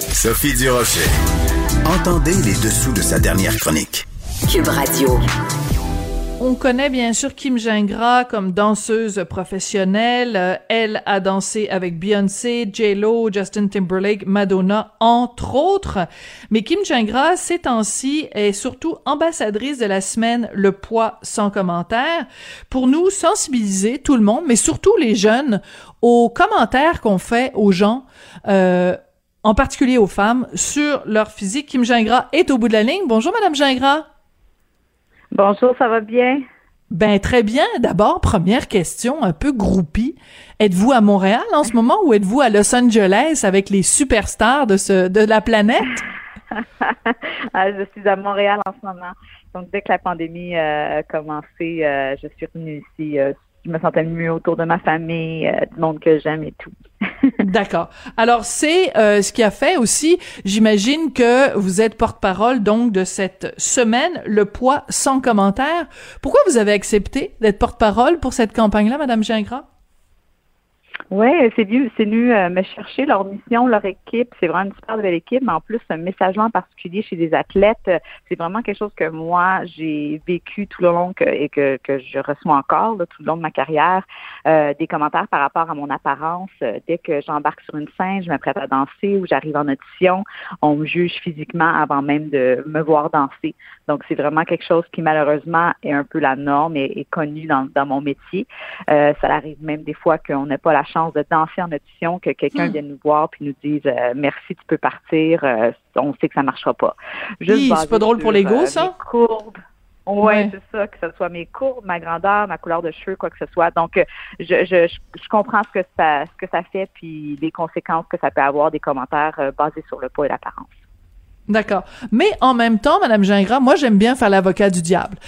Sophie Durocher. Entendez les dessous de sa dernière chronique. Cube Radio. On connaît bien sûr Kim Gingras comme danseuse professionnelle. Elle a dansé avec Beyoncé, J-Lo, Justin Timberlake, Madonna, entre autres. Mais Kim Gingras, ces temps-ci, est surtout ambassadrice de la semaine Le poids sans commentaire pour nous sensibiliser tout le monde, mais surtout les jeunes, aux commentaires qu'on fait aux gens. Euh, en particulier aux femmes, sur leur physique. Kim Gingras est au bout de la ligne. Bonjour, Madame Gingras. Bonjour, ça va bien? Ben très bien. D'abord, première question, un peu groupie. Êtes-vous à Montréal en ce moment ou êtes-vous à Los Angeles avec les superstars de ce de la planète? Ah, je suis à Montréal en ce moment. Donc dès que la pandémie euh, a commencé, euh, je suis revenue ici. Euh, je me sentais mieux autour de ma famille, du monde que j'aime et tout. D'accord. Alors c'est euh, ce qui a fait aussi, j'imagine que vous êtes porte-parole donc de cette semaine, le poids sans commentaire. Pourquoi vous avez accepté d'être porte-parole pour cette campagne-là, Madame Gingras? Oui, c'est venu, c'est euh, me chercher leur mission, leur équipe. C'est vraiment une super belle équipe, mais en plus, un message en particulier chez des athlètes, euh, c'est vraiment quelque chose que moi, j'ai vécu tout le long et que, que je reçois encore tout le long de ma carrière. Euh, des commentaires par rapport à mon apparence. dès que j'embarque sur une scène, je m'apprête à danser ou j'arrive en audition, on me juge physiquement avant même de me voir danser. Donc, c'est vraiment quelque chose qui, malheureusement, est un peu la norme et est connu dans, dans mon métier. ça arrive même des fois qu'on n'a pas la chance de danser en audition, que quelqu'un hmm. vienne nous voir puis nous dise euh, merci, tu peux partir, euh, on sait que ça marchera pas. Oui, c'est pas drôle pour l'ego, euh, ça? Courbes. Oui, c'est ça, que ce soit mes courbes, ma grandeur, ma couleur de cheveux, quoi que ce soit. Donc, je, je, je comprends ce que ça ce que ça fait, puis les conséquences que ça peut avoir des commentaires basés sur le poids et l'apparence. D'accord. Mais en même temps, Madame Gingras, moi j'aime bien faire l'avocat du diable.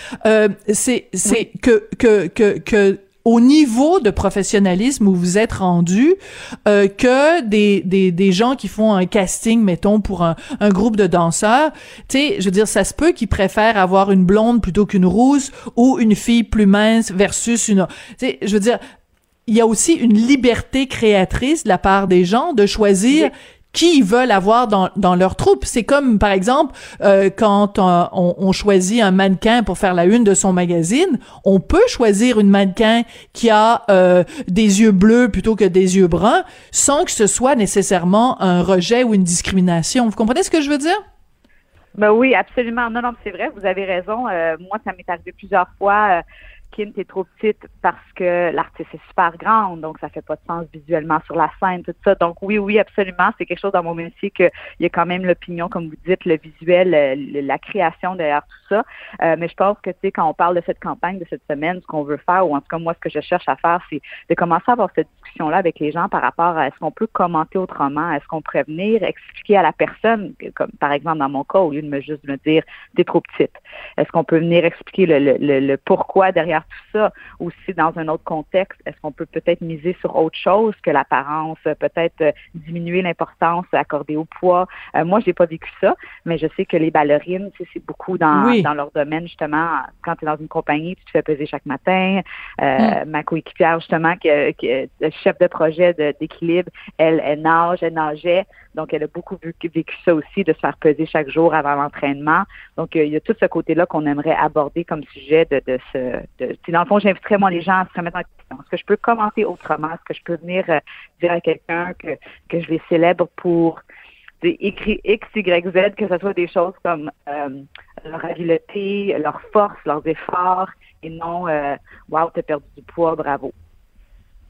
c'est c'est que que que que au niveau de professionnalisme où vous êtes rendu euh, que des, des, des gens qui font un casting, mettons, pour un, un groupe de danseurs. Tu sais, je veux dire, ça se peut qu'ils préfèrent avoir une blonde plutôt qu'une rousse ou une fille plus mince versus une... Tu sais, je veux dire, il y a aussi une liberté créatrice de la part des gens de choisir qui veulent avoir dans, dans leur troupe. C'est comme, par exemple, euh, quand euh, on, on, choisit un mannequin pour faire la une de son magazine, on peut choisir une mannequin qui a euh, des yeux bleus plutôt que des yeux bruns, sans que ce soit nécessairement un rejet ou une discrimination. Vous comprenez ce que je veux dire? Ben oui, absolument. Non, non, c'est vrai, vous avez raison. moi, ça m'est arrivé plusieurs fois T'es trop petite parce que l'artiste est super grande, donc ça fait pas de sens visuellement sur la scène, tout ça. Donc oui, oui, absolument, c'est quelque chose dans mon métier qu'il y a quand même l'opinion, comme vous dites, le visuel, la création derrière tout ça. Euh, mais je pense que, tu sais, quand on parle de cette campagne de cette semaine, ce qu'on veut faire, ou en tout cas moi, ce que je cherche à faire, c'est de commencer à avoir cette discussion-là avec les gens par rapport à est-ce qu'on peut commenter autrement, est-ce qu'on pourrait venir expliquer à la personne, comme par exemple dans mon cas, au lieu de me juste me dire t'es trop petite, est-ce qu'on peut venir expliquer le, le, le pourquoi derrière tout ça aussi dans un autre contexte? Est-ce qu'on peut peut-être miser sur autre chose que l'apparence, peut-être euh, diminuer l'importance accordée au poids? Euh, moi, j'ai pas vécu ça, mais je sais que les ballerines, c'est beaucoup dans, dans leur domaine, justement. Quand tu es dans une compagnie, tu te fais peser chaque matin. Euh, mm. Ma coéquipière, justement, qui, qui chef de projet d'équilibre, elle, elle nage, elle nageait. Donc, elle a beaucoup vécu ça aussi, de se faire peser chaque jour avant l'entraînement. Donc, il y a tout ce côté-là qu'on aimerait aborder comme sujet de, de ce. De, dans le fond, j'inviterais moi les gens à se remettre en question. Est-ce que je peux commenter autrement? Est-ce que je peux venir euh, dire à quelqu'un que, que je les célèbre pour écrit X, Y, Z, que ce soit des choses comme euh, leur habileté, leur force, leurs efforts, et non euh, Wow, t'as perdu du poids, bravo.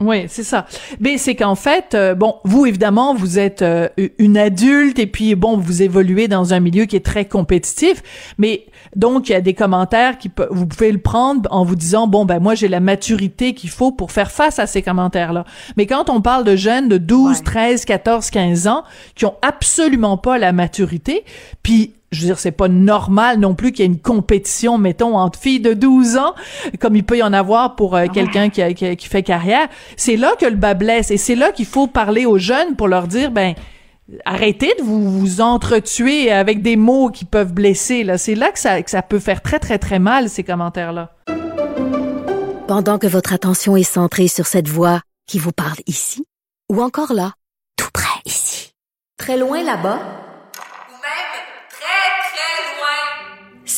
Oui, c'est ça. Mais c'est qu'en fait, euh, bon, vous évidemment, vous êtes euh, une adulte et puis bon, vous évoluez dans un milieu qui est très compétitif, mais donc il y a des commentaires qui vous pouvez le prendre en vous disant bon ben moi j'ai la maturité qu'il faut pour faire face à ces commentaires-là. Mais quand on parle de jeunes de 12, 13, 14, 15 ans qui ont absolument pas la maturité, puis je veux dire, c'est pas normal non plus qu'il y ait une compétition, mettons, entre filles de 12 ans, comme il peut y en avoir pour euh, quelqu'un qui, qui, fait carrière. C'est là que le bas blesse et c'est là qu'il faut parler aux jeunes pour leur dire, ben, arrêtez de vous, vous entretuer avec des mots qui peuvent blesser. Là, c'est là que ça, que ça peut faire très, très, très mal, ces commentaires-là. Pendant que votre attention est centrée sur cette voix qui vous parle ici, ou encore là, tout près ici, très loin là-bas,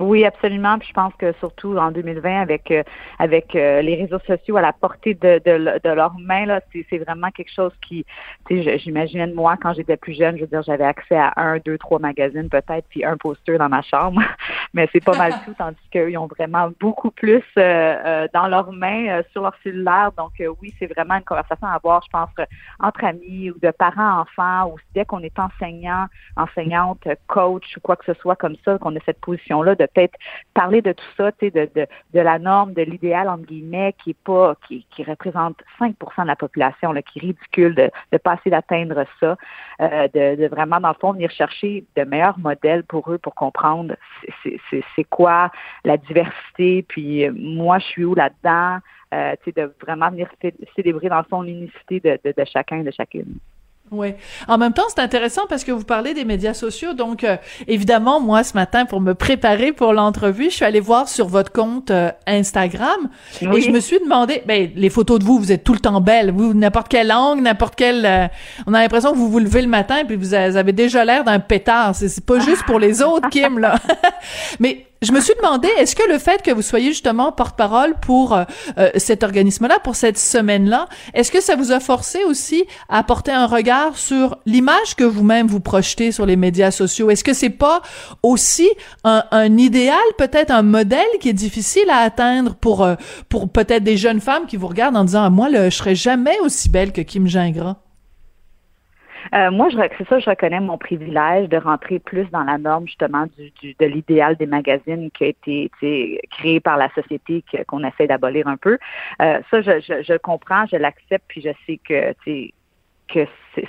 Oui, absolument. Puis je pense que surtout en 2020, avec euh, avec euh, les réseaux sociaux à la portée de, de, de leurs mains, là, c'est vraiment quelque chose qui, tu sais, j'imaginais de moi quand j'étais plus jeune, je veux dire, j'avais accès à un, deux, trois magazines peut-être, puis un poster dans ma chambre. Mais c'est pas mal tout, tandis qu'eux, ils ont vraiment beaucoup plus euh, dans leurs mains, sur leur cellulaire. Donc oui, c'est vraiment une conversation à avoir, je pense, entre amis ou de parents-enfants, ou dès qu'on est enseignant, enseignante, coach ou quoi que ce soit comme ça, qu'on a cette position-là de peut-être parler de tout ça, de, de, de, la norme, de l'idéal, entre guillemets, qui est pas, qui, qui représente 5% de la population, qui est ridicule de, de passer d'atteindre ça, euh, de, vraiment, dans le fond, venir chercher de meilleurs modèles pour eux pour comprendre c'est quoi la diversité, puis euh, moi, je suis où là-dedans, euh, de vraiment venir célébrer, dans le fond, l'unicité de, de chacun et de chacune. Oui. En même temps, c'est intéressant parce que vous parlez des médias sociaux. Donc, euh, évidemment, moi, ce matin, pour me préparer pour l'entrevue, je suis allée voir sur votre compte euh, Instagram et je me suis demandé, ben, les photos de vous, vous êtes tout le temps belles. Vous, n'importe quelle langue, n'importe quelle... Euh, on a l'impression que vous vous levez le matin et puis vous avez déjà l'air d'un pétard. C'est pas juste pour les autres, Kim, là. Mais je me suis demandé, est-ce que le fait que vous soyez justement porte-parole pour euh, euh, cet organisme-là, pour cette semaine-là, est-ce que ça vous a forcé aussi à porter un regard sur l'image que vous-même vous projetez sur les médias sociaux? Est-ce que c'est pas aussi un, un idéal, peut-être un modèle qui est difficile à atteindre pour, euh, pour peut-être des jeunes femmes qui vous regardent en disant, ah, moi, le, je serais jamais aussi belle que Kim Gingras? Euh, moi, je, c'est ça, je reconnais mon privilège de rentrer plus dans la norme justement du, du de l'idéal des magazines qui a été créé par la société qu'on essaie d'abolir un peu. Euh, ça, je, je, je comprends, je l'accepte, puis je sais que que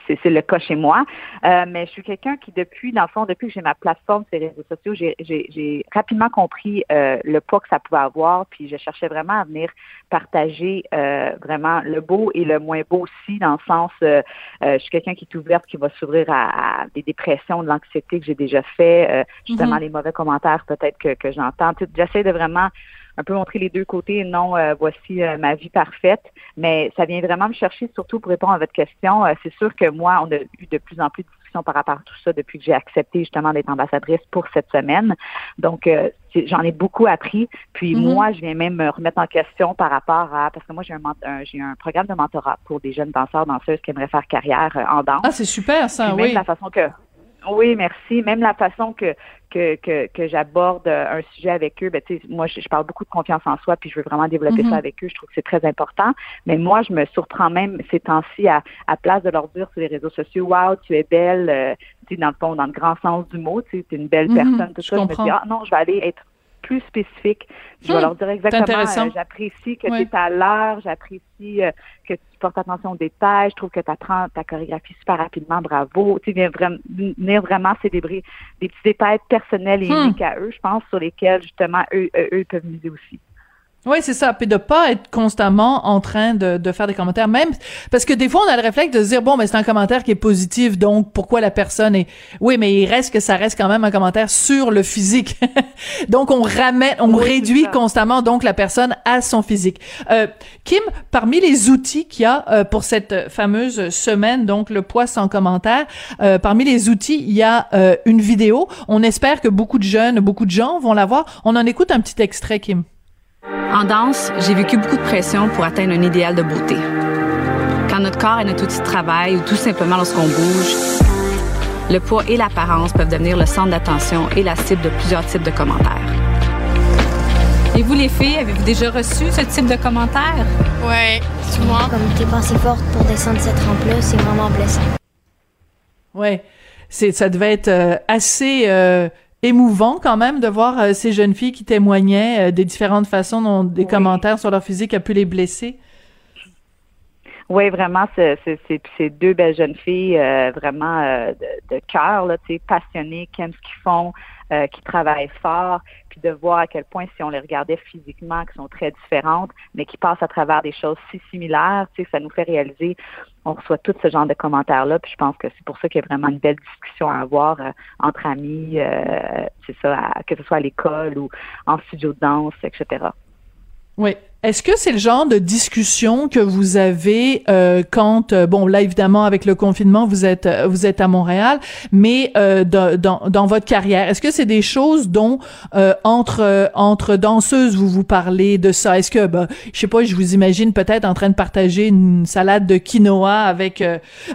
c'est le cas chez moi. Euh, mais je suis quelqu'un qui, depuis, dans le fond, depuis que j'ai ma plateforme sur les réseaux sociaux, j'ai rapidement compris euh, le poids que ça pouvait avoir, puis je cherchais vraiment à venir partager euh, vraiment le beau et le moins beau aussi, dans le sens, je suis quelqu'un qui est ouverte, qui va s'ouvrir à, des dépressions, de l'anxiété que j'ai déjà fait, justement mm-hmm. les mauvais commentaires peut-être que, que j'entends. J'essaie de vraiment un peu montrer les deux côtés non euh, voici euh, ma vie parfaite. Mais ça vient vraiment me chercher, surtout pour répondre à votre question. Euh, c'est sûr que moi, on a eu de plus en plus de discussions par rapport à tout ça depuis que j'ai accepté justement d'être ambassadrice pour cette semaine. Donc, j'en ai beaucoup appris. Puis mm-hmm. moi, je viens même me remettre en question par rapport à parce que moi j'ai un, j'ai un programme de mentorat pour des jeunes danseurs danseuses qui aimeraient faire carrière en danse. Ah, c'est super ça, oui. la façon que oui, merci. Même la façon que que, que, que j'aborde un sujet avec eux, ben, moi, je, parle beaucoup de confiance en soi, puis je veux vraiment développer ça mm-hmm. avec eux. Je trouve que c'est très important. Mais moi, je me surprends même ces temps-ci à, à place de leur dire sur les réseaux sociaux, Wow, tu es belle, euh, dans le fond, dans le grand sens du mot, tu es une belle mm-hmm. personne, tout je ça. Je me dis, ah non, je vais aller être plus spécifique. Je vais hmm. leur dire exactement, euh, j'apprécie que tu es à l'heure, j'apprécie euh, que tu portes attention aux détails, je trouve que tu apprends ta chorégraphie super rapidement, bravo. Tu viens vraiment, venir vraiment célébrer des petits détails personnels et hmm. uniques à eux, je pense, sur lesquels justement eux, eux, eux peuvent miser aussi. Oui, c'est ça. Puis de pas être constamment en train de, de faire des commentaires, même parce que des fois on a le réflexe de se dire bon, mais c'est un commentaire qui est positif, donc pourquoi la personne est. Oui, mais il reste que ça reste quand même un commentaire sur le physique. donc on ramène, on réduit constamment donc la personne à son physique. Euh, Kim, parmi les outils qu'il y a euh, pour cette fameuse semaine, donc le poids sans commentaire, euh, parmi les outils il y a euh, une vidéo. On espère que beaucoup de jeunes, beaucoup de gens vont la voir. On en écoute un petit extrait, Kim. En danse, j'ai vécu beaucoup de pression pour atteindre un idéal de beauté. Quand notre corps est notre outil de travail ou tout simplement lorsqu'on bouge, le poids et l'apparence peuvent devenir le centre d'attention et la cible de plusieurs types de commentaires. Et vous, les filles, avez-vous déjà reçu ce type de commentaires? Ouais, souvent. Comme t'es pas assez forte pour descendre cette rampe-là, c'est vraiment blessant. Ouais, c'est ça devait être euh, assez euh, émouvant quand même de voir euh, ces jeunes filles qui témoignaient euh, des différentes façons dont des commentaires sur leur physique a pu les blesser. Oui, vraiment, c'est deux belles jeunes filles, euh, vraiment de, de cœur, passionnées, qui aiment ce qu'ils font, qui travaillent fort, puis de voir à quel point si on les regardait physiquement, qui sont très différentes, mais qui passent à travers des choses si similaires, tu sais, ça nous fait réaliser, on reçoit tout ce genre de commentaires-là, puis je pense que c'est pour ça qu'il y a vraiment une belle discussion à avoir euh, entre amis, euh, c'est ça, que ce soit à l'école ou en studio de danse, etc. Oui, est-ce que c'est le genre de discussion que vous avez euh, quand euh, bon là évidemment avec le confinement vous êtes euh, vous êtes à Montréal mais euh, dans, dans, votre carrière est-ce que c'est des choses dont entre entre danseuses vous vous parlez de ça? Est-ce que ben, je sais pas je vous imagine peut-être en train de partager une salade de quinoa avec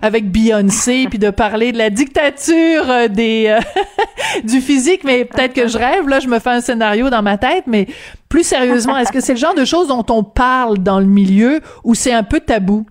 avec Beyoncé puis de parler de la dictature des du physique mais peut-être que je rêve là je me fais un scénario dans ma tête mais plus sérieusement est-ce que c'est le genre de choses dont on parle dans le milieu ou c'est un peu tabou?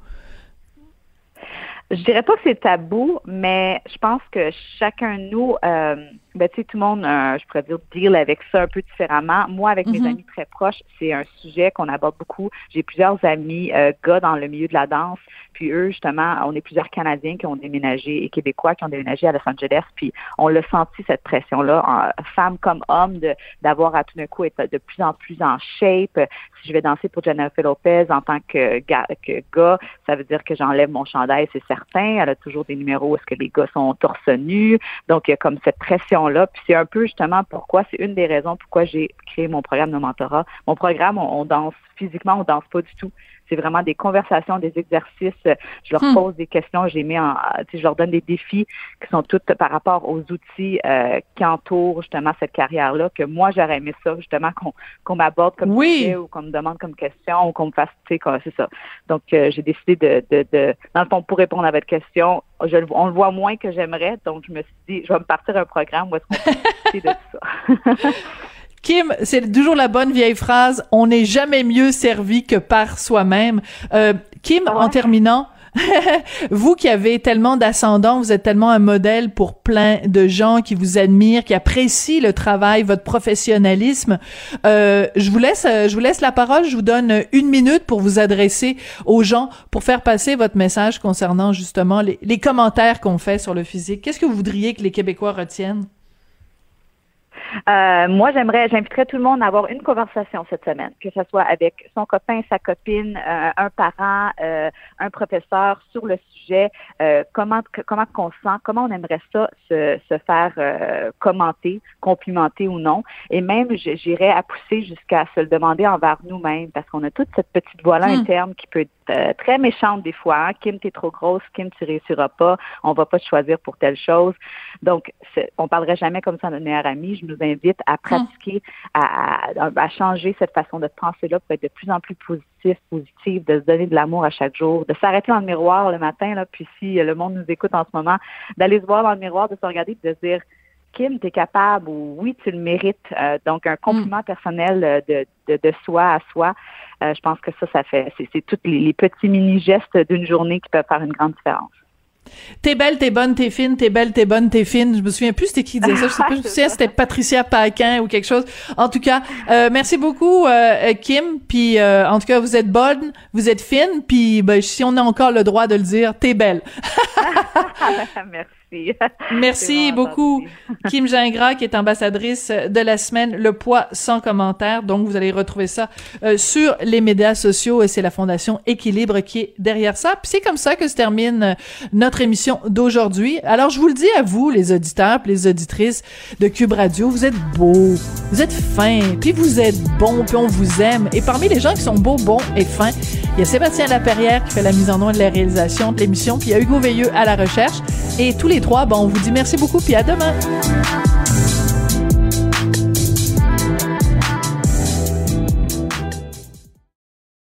Je dirais pas que c'est tabou, mais je pense que chacun de nous, euh, ben, tu sais, tout le monde, euh, je pourrais dire, deal avec ça un peu différemment. Moi, avec mes mhm. amis très proches, c'est un sujet qu'on aborde beaucoup. J'ai plusieurs amis, euh, gars dans le milieu de la danse, puis eux, justement, on est plusieurs Canadiens qui ont déménagé et Québécois qui ont déménagé à Los Angeles. Puis on l'a senti, cette pression-là, femme comme homme, d'avoir à tout d'un coup être de plus en plus en shape. Si je vais danser pour Jennifer Lopez en tant que gars, que gars ça veut dire que j'enlève mon chandail, c'est certain. Elle a toujours des numéros où est-ce que les gars sont torse nus. Donc, il y a comme cette pression-là. Puis c'est un peu justement pourquoi, c'est une des raisons pourquoi j'ai créé mon programme de mentorat. Mon programme, on danse physiquement, on danse pas du tout. C'est vraiment des conversations, des exercices. Je leur hmm. pose des questions, je mis en, je leur donne des défis qui sont toutes par rapport aux outils euh, qui entourent justement cette carrière-là. Que moi j'aurais aimé ça justement qu'on qu'on m'aborde comme oui. ou qu'on me demande comme question ou qu'on me fasse, tu sais, c'est ça. Donc euh, j'ai décidé de, de, de, dans le fond, pour répondre à votre question, je, on le voit moins que j'aimerais. Donc je me suis dit, je vais me partir un programme où est-ce qu'on peut discuter de tout ça. Kim, c'est toujours la bonne vieille phrase, on n'est jamais mieux servi que par soi-même. Euh, Kim, ah en terminant, vous qui avez tellement d'ascendant, vous êtes tellement un modèle pour plein de gens qui vous admirent, qui apprécient le travail, votre professionnalisme. Euh, je vous laisse, euh, je vous laisse la parole. Je vous donne une minute pour vous adresser aux gens, pour faire passer votre message concernant justement les, les commentaires qu'on fait sur le physique. Qu'est-ce que vous voudriez que les Québécois retiennent? Euh, moi, j'aimerais, j'inviterais tout le monde à avoir une conversation cette semaine, que ce soit avec son copain, sa copine, euh, un parent, euh, un professeur sur le sujet, comment comment qu'on sent, comment on aimerait ça se, se faire commenter, complimenter ou non, et même j'irais à pousser jusqu'à se le demander envers nous-mêmes, parce qu'on a toute cette petite voix-là hmm. interne qui peut être très méchante des fois. Hein. Kim, t'es trop grosse, Kim, tu réussiras pas, on va pas te choisir pour telle chose. Donc, on parlerait jamais comme ça à notre meilleur ami. Je nous invite à pratiquer, à, à, changer cette façon de penser-là pour être de plus en plus positif, positif, de se donner de l'amour à chaque jour, de s'arrêter dans le miroir le matin, là, puis si le monde nous écoute en ce moment, d'aller se voir dans le miroir, de se regarder, de se dire Kim, tu es capable ou oui, tu le mérites. Euh, donc, un compliment mm. personnel euh, de, de, de, soi à soi, euh, je pense que ça, ça fait, c'est tous les petits mini-gestes d'une journée qui peuvent faire une grande différence. T'es belle, t'es bonne, t'es fine, t'es belle, t'es bonne, t'es fine. Je me souviens plus c'était qui disait ça. Je sais pas, je sais c'était Patricia Paquin ou quelque chose. En tout cas, euh, merci beaucoup euh, Kim. Puis euh, en tout cas, vous êtes bonne, vous êtes fine. Puis ben, si on a encore le droit de le dire, t'es belle. merci. Merci beaucoup, Kim Gingras, qui est ambassadrice de la semaine Le Poids sans commentaire. Donc, vous allez retrouver ça euh, sur les médias sociaux et c'est la Fondation Équilibre qui est derrière ça. Puis c'est comme ça que se termine euh, notre émission d'aujourd'hui. Alors, je vous le dis à vous, les auditeurs, les auditrices de Cube Radio, vous êtes beaux, vous êtes fins, puis vous êtes bons, puis on vous aime. Et parmi les gens qui sont beaux, bons et fins, il y a Sébastien Laperrière qui fait la mise en nom de la réalisation de l'émission, puis il y a Hugo Veilleux à la recherche. Et tous les trois, bon, on vous dit merci beaucoup, puis à demain.